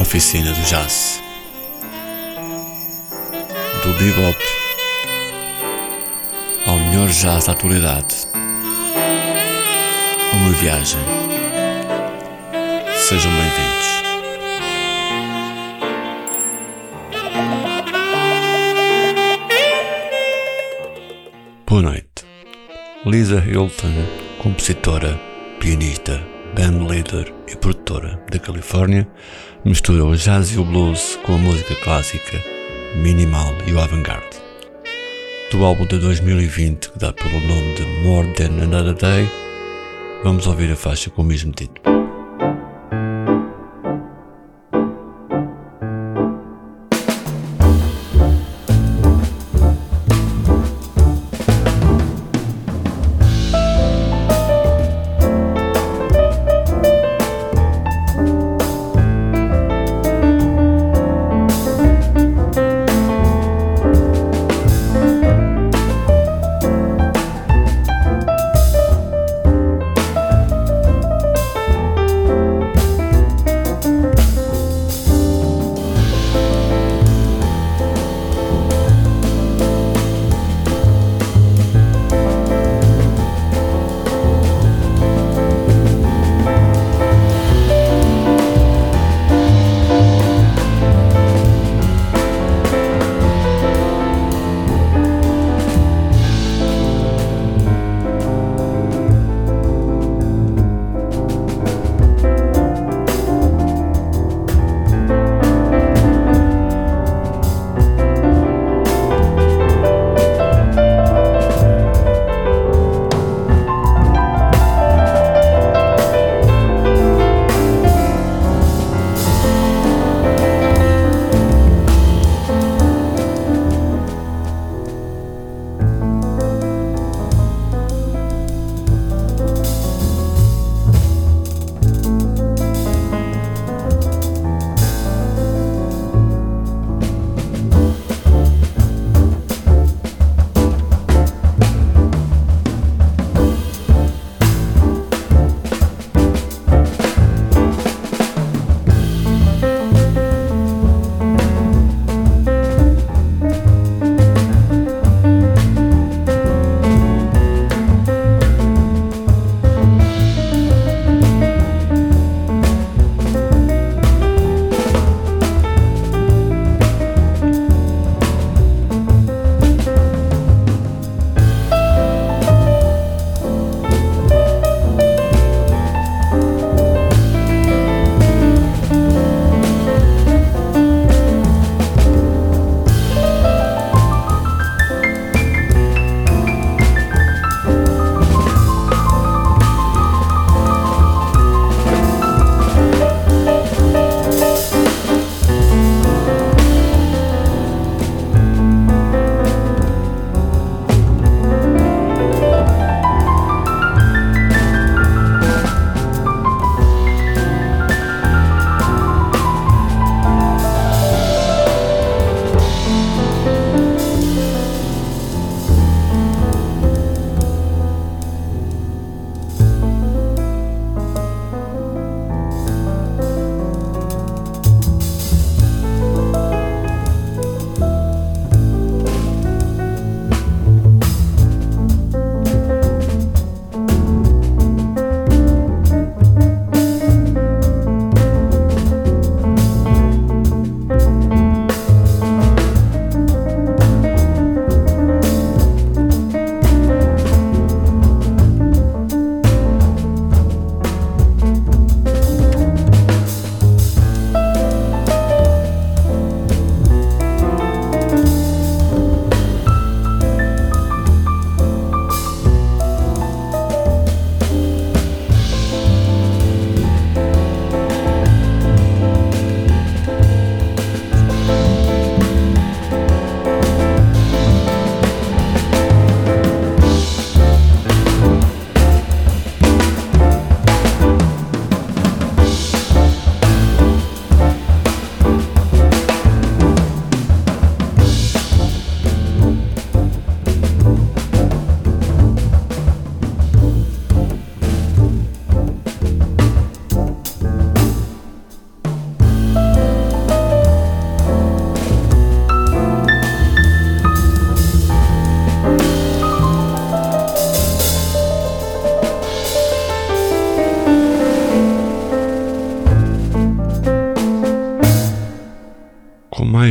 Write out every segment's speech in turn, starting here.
oficina do jazz. Do bebop ao melhor jazz da atualidade. Uma viagem. Sejam bem-vindos. Boa noite. Lisa Hilton, compositora, pianista, band leader e produtora da Califórnia, mistura o jazz e o blues com a música clássica, minimal e o avant-garde. Do álbum de 2020, que dá pelo nome de More Than Another Day, vamos ouvir a faixa com o mesmo título.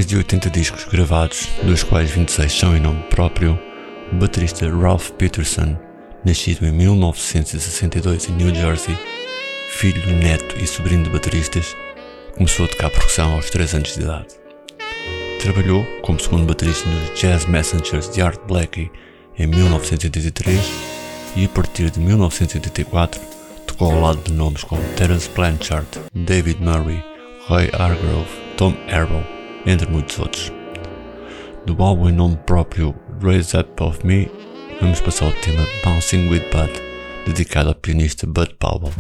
De 80 discos gravados, dos quais 26 são em nome próprio, o baterista Ralph Peterson, nascido em 1962 em New Jersey, filho, neto e sobrinho de bateristas, começou a tocar percussão aos 3 anos de idade. Trabalhou como segundo baterista nos Jazz Messengers de Art Blakey em 1983 e a partir de 1984 tocou ao lado de nomes como Terence Blanchard, David Murray, Roy Hargrove, Tom Arrow, entre muitos outros. Do álbum em nome próprio Raise Up of Me, vamos passar ao tema Bouncing with Bud, dedicado ao pianista Bud Powell.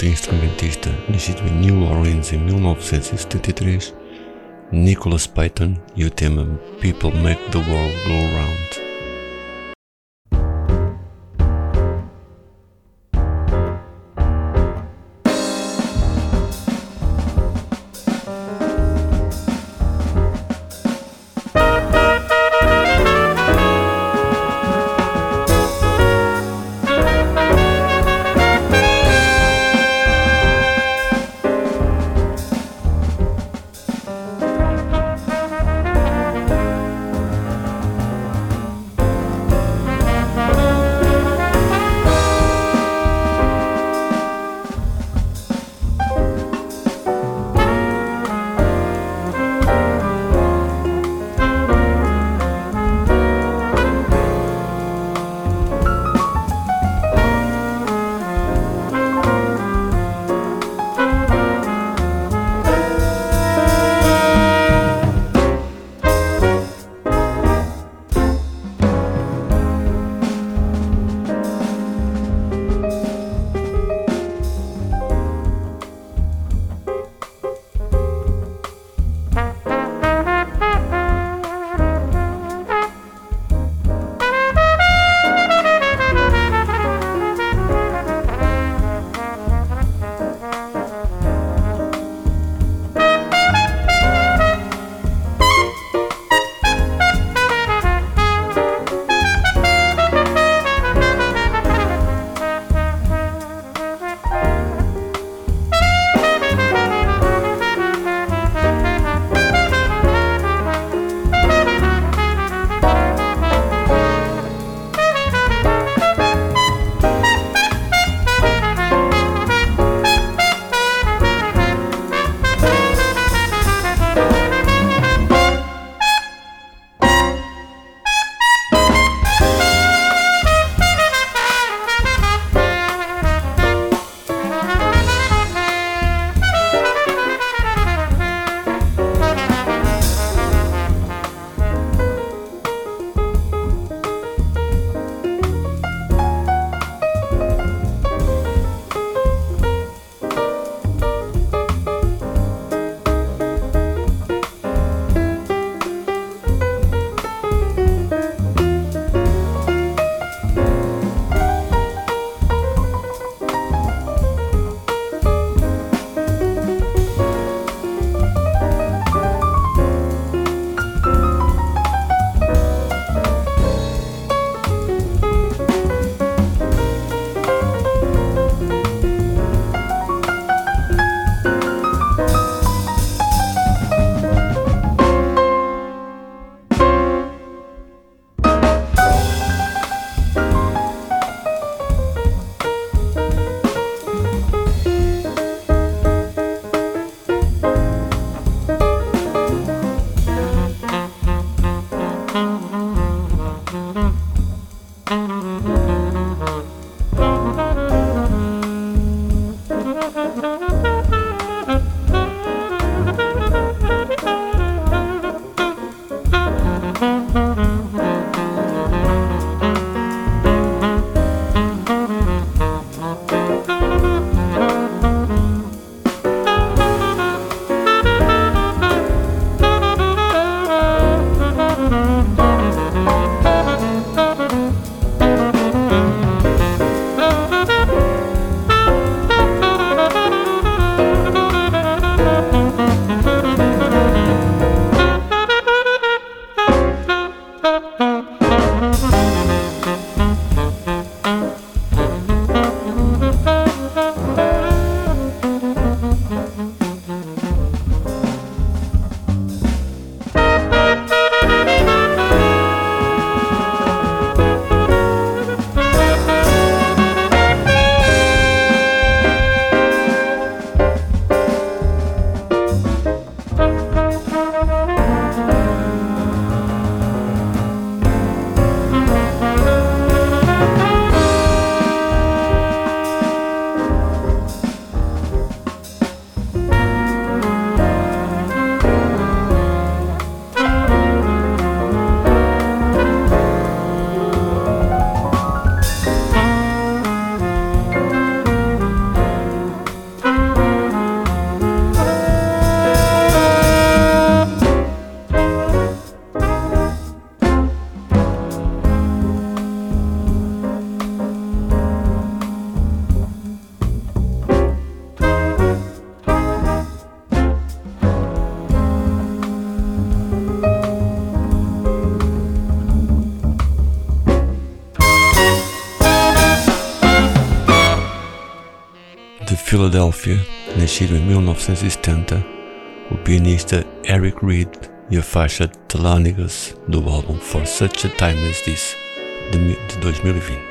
Multi-instrumentista nascido em New Orleans em 1973, Nicholas Payton e o tema People Make the World Go Round. Filadélfia, nascido em 1970, o pianista Eric Reed e a faixa Telanigas do álbum For Such a Time As This de 2020.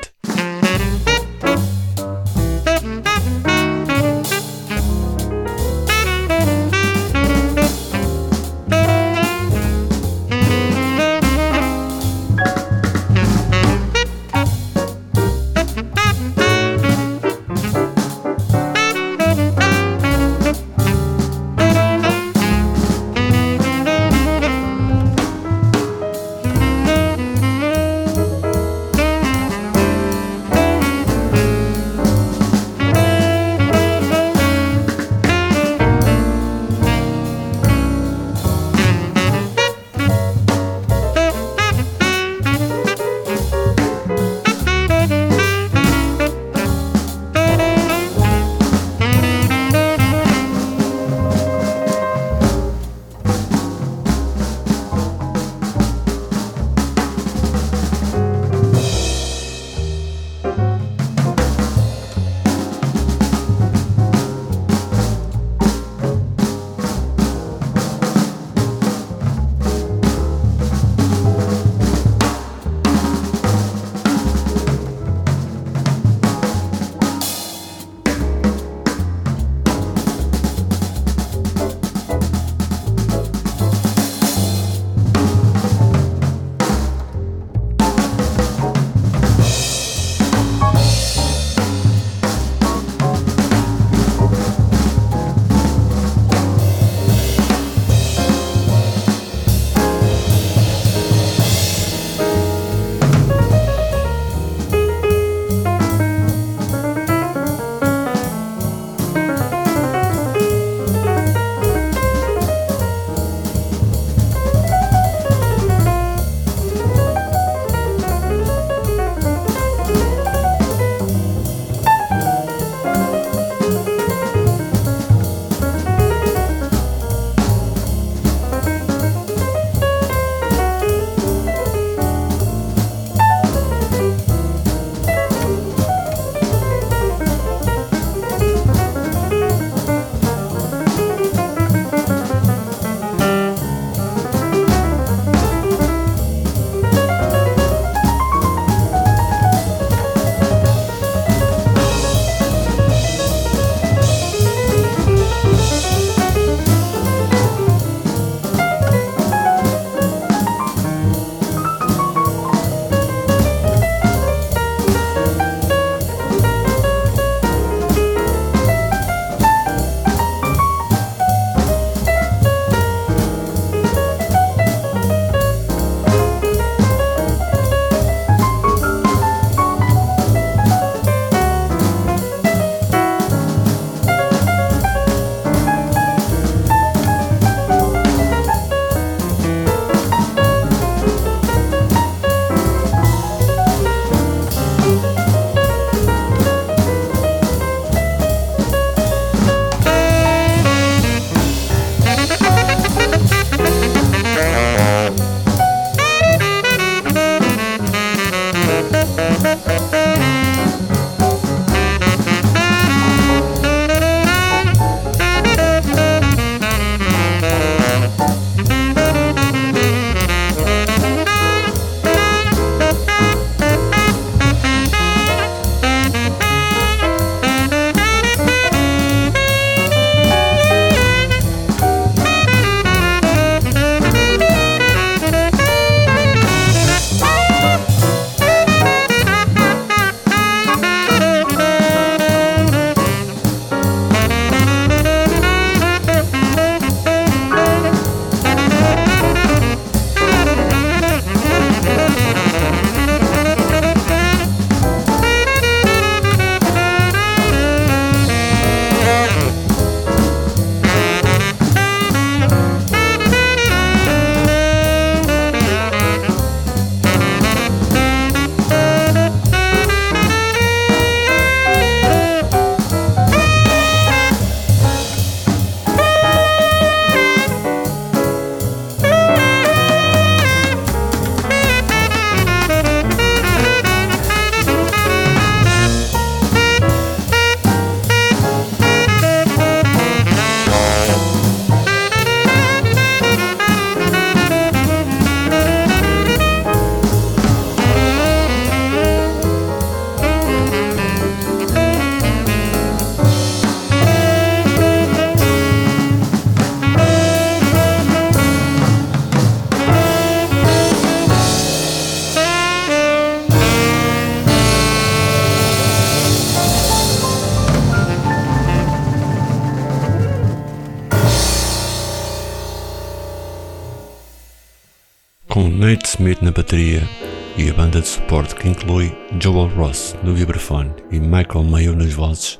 Vibrafone e Michael Mayo nas vozes,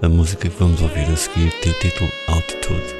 a música que vamos ouvir a seguir tem o título Altitude.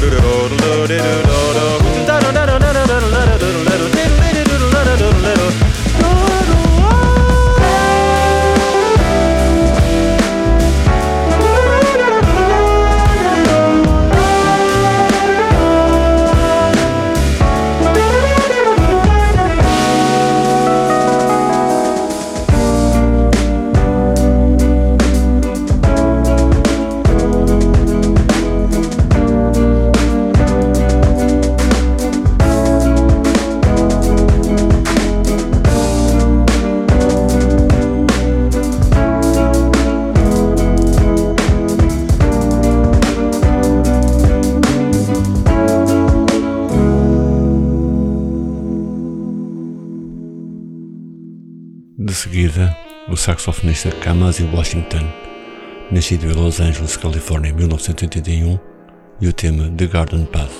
do do do do do do saxofonista Kamasi Washington, nascido em Los Angeles, Califórnia, em 1981, e o tema The Garden Path.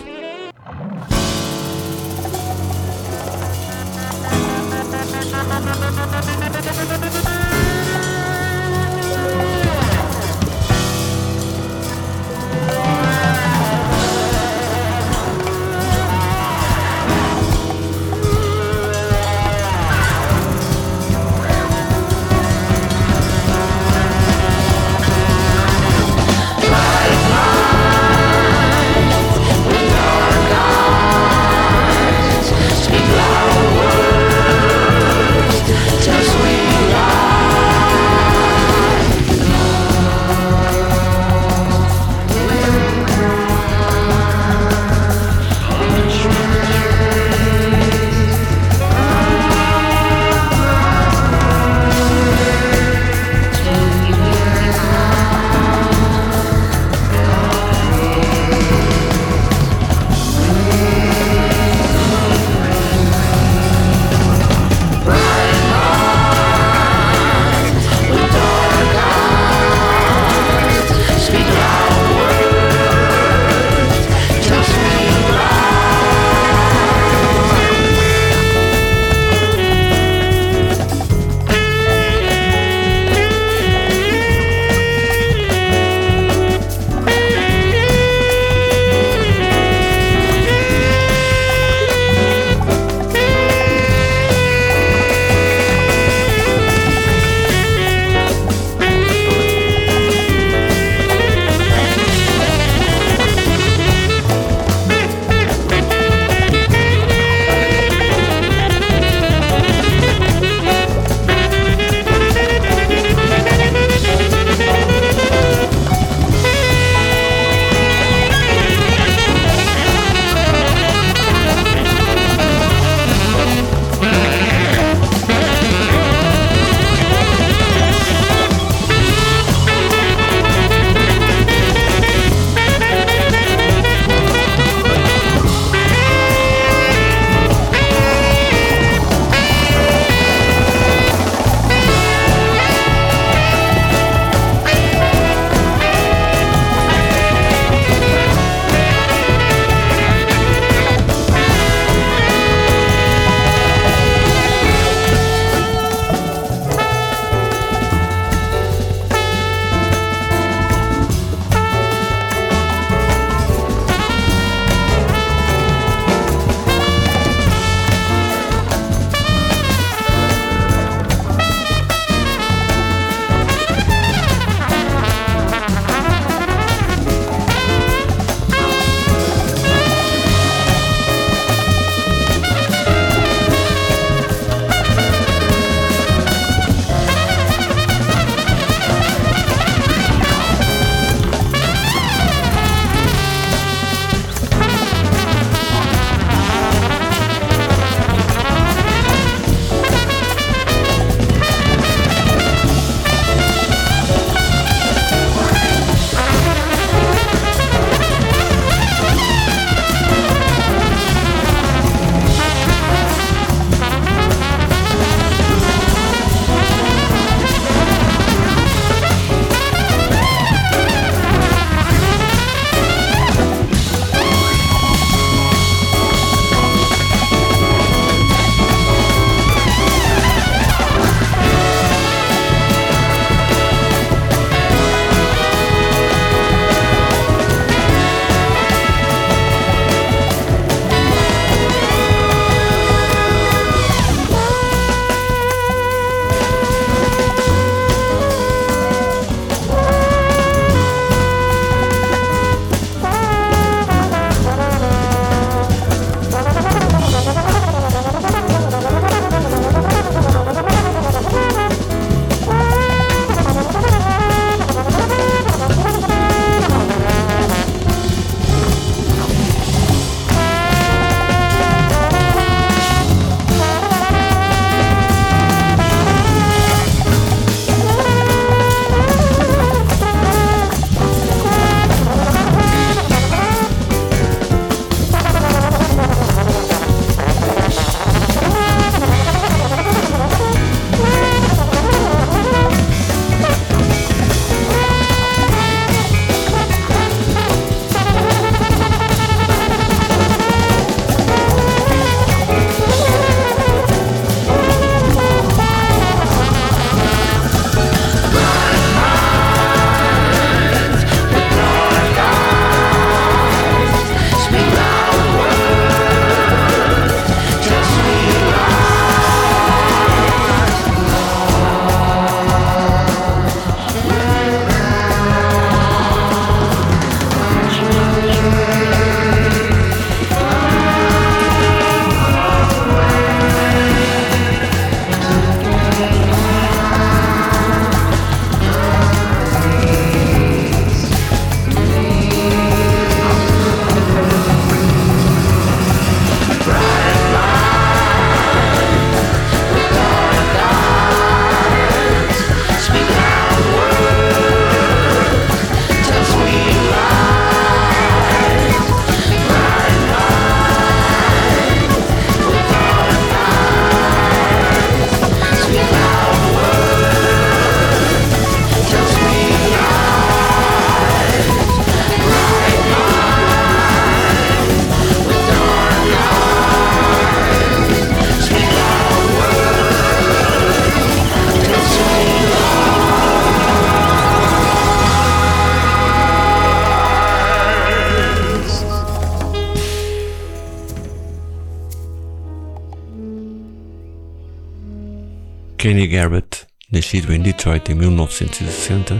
Kenny Garrett, nascido em Detroit em 1960,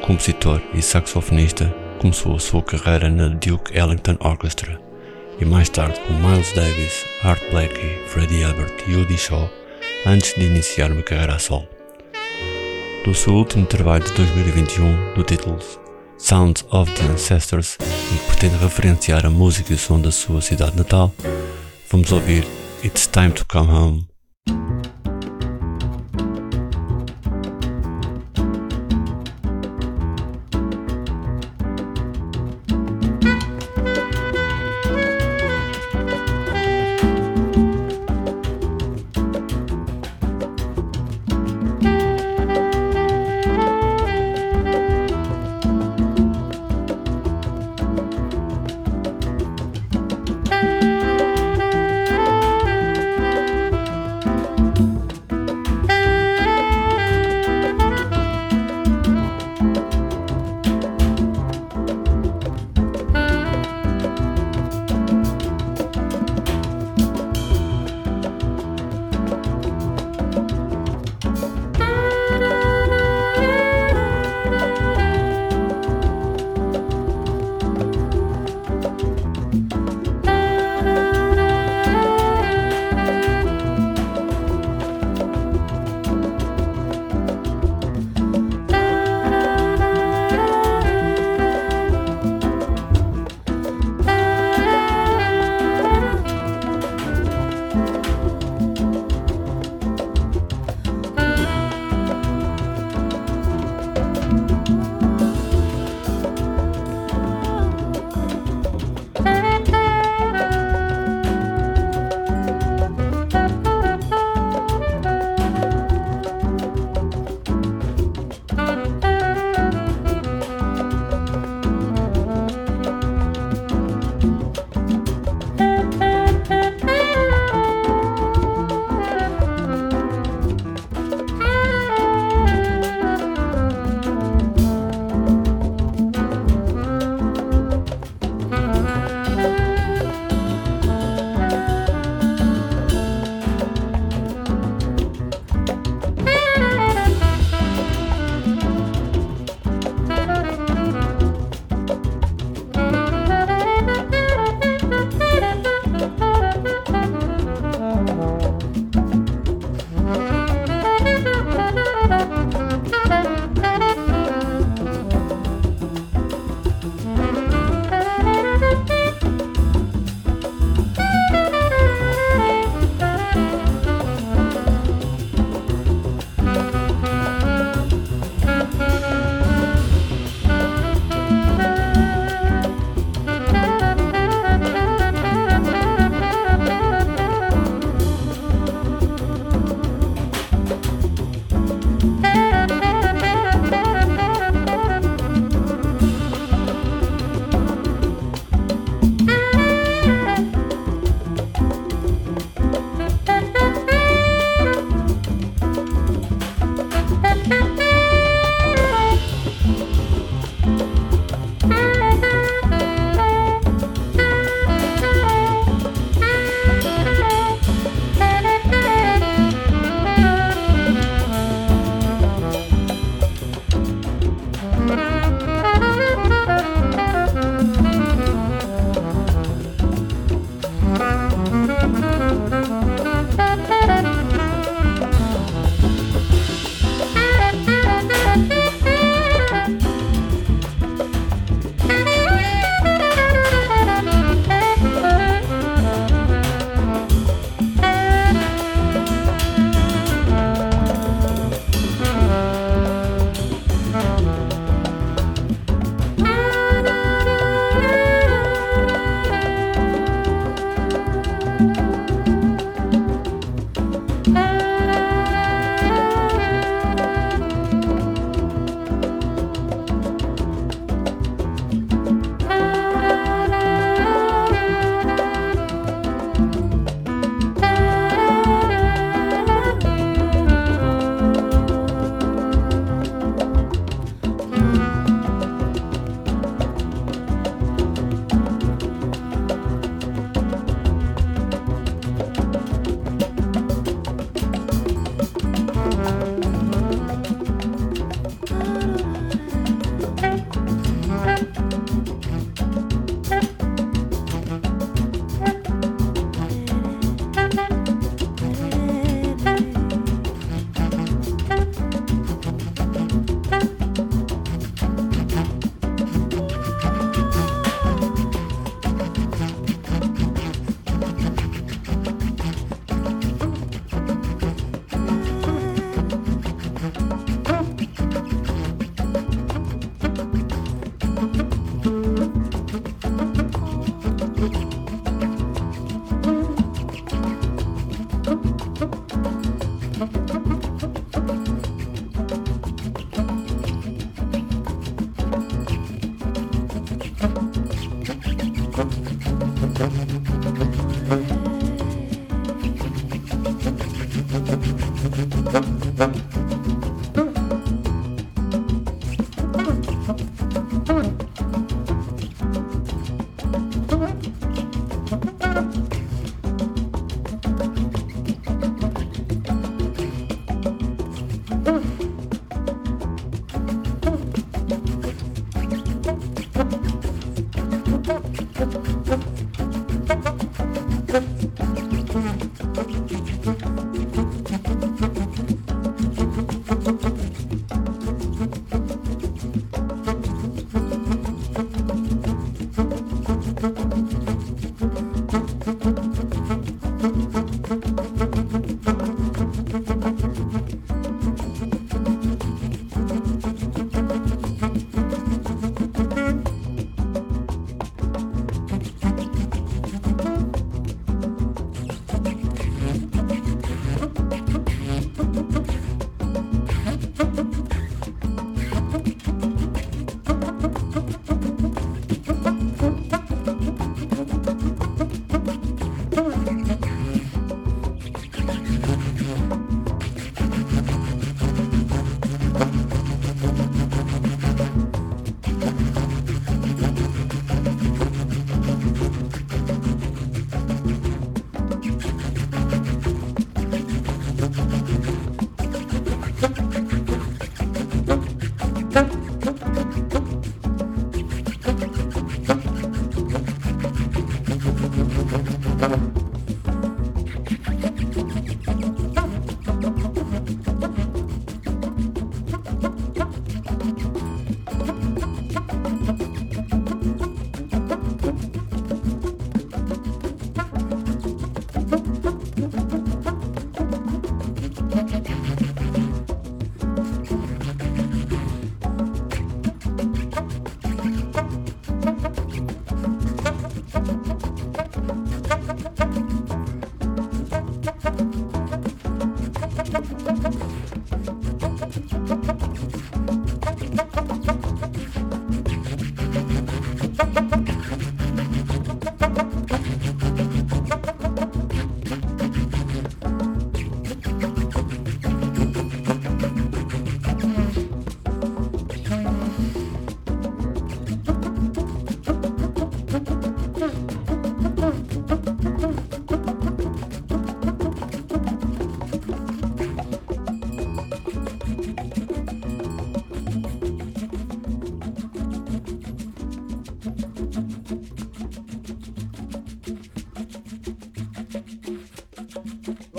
compositor e saxofonista, começou a sua carreira na Duke Ellington Orchestra e mais tarde com Miles Davis, Art Blakey, Freddie Albert e Woody Shaw, antes de iniciar uma carreira a solo. Do seu último trabalho de 2021, do título Sounds of the Ancestors, em que pretende referenciar a música e o som da sua cidade natal, vamos ouvir It's Time to Come Home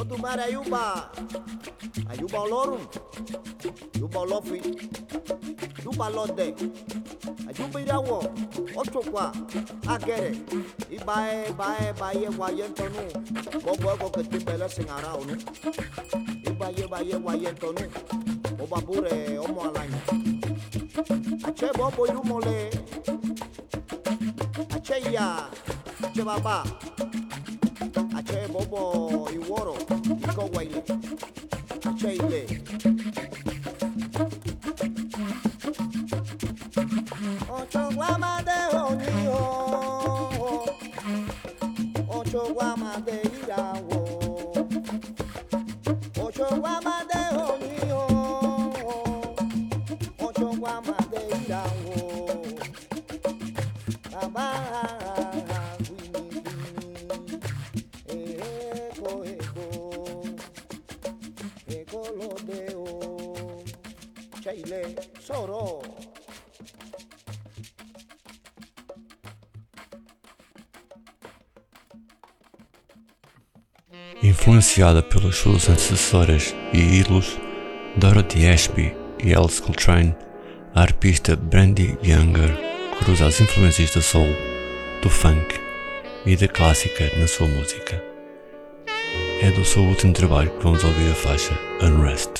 Otumare ayuba, ayuba olorum, ayuba olofi, ayuba lode, ayuba irawo, otokwa, agere, ibae, bae, bae, guayentonu, gogo ego que te pele sin arao, ¿no? Ibae, bae, guayentonu, obabure, omo alaña. Ache bobo irumole, ache ya, ache baba, you Iworo iko waile achaile Influenciada pelas suas antecessoras e ídolos Dorothy Ashby e Alice Coltrane, a arpista Brandy Younger cruza as influências da soul, do funk e da clássica na sua música. É do seu último trabalho que vamos ouvir a faixa Unrest.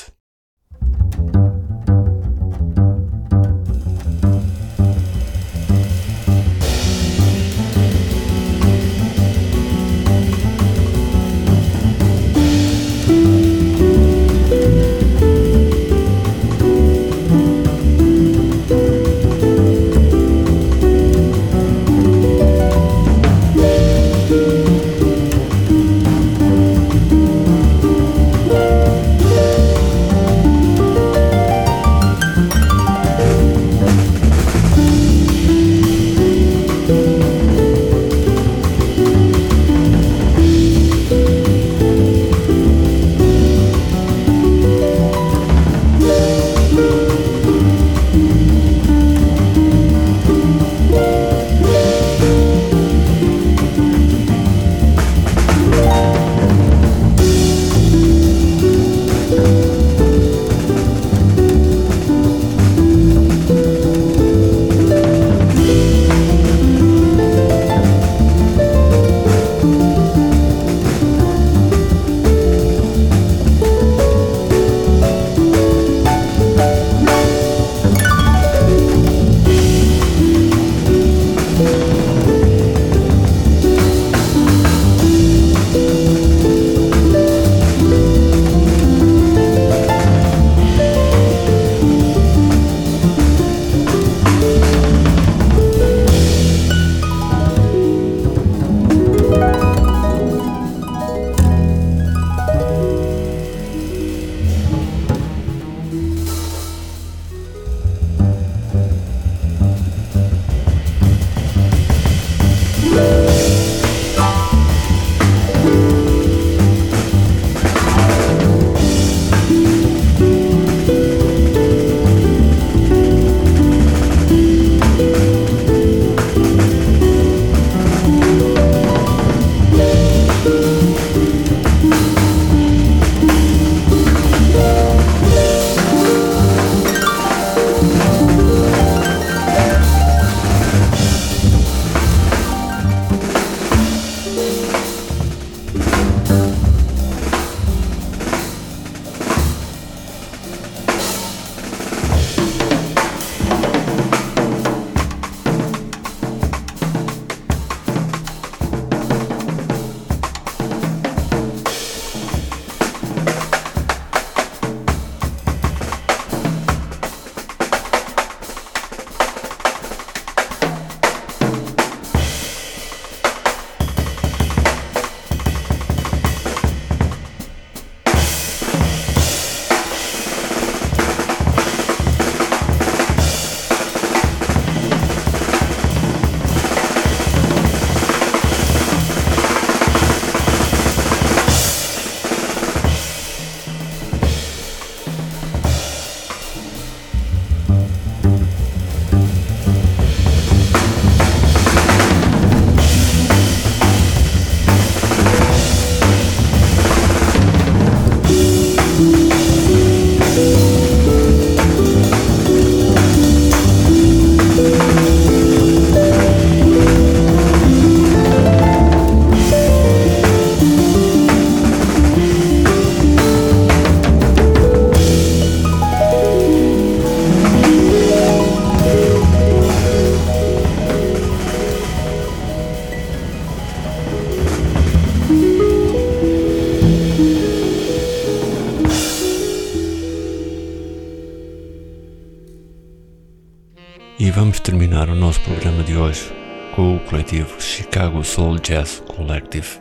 Vamos terminar o nosso programa de hoje com o coletivo Chicago Soul Jazz Collective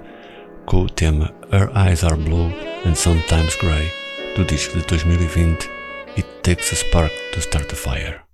com o tema Her Eyes Are Blue and Sometimes Grey do disco de 2020 It Takes a Spark to Start a Fire.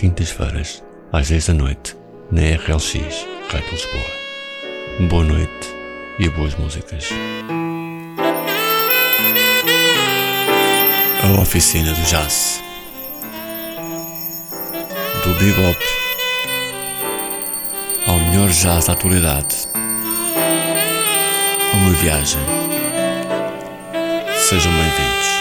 Quintas-feiras, às 10 da noite, na RLX, Rádio Lisboa. Boa noite e boas músicas. A Oficina do Jazz. Do bebop ao melhor jazz da atualidade. Uma viagem. Sejam bem-vindos.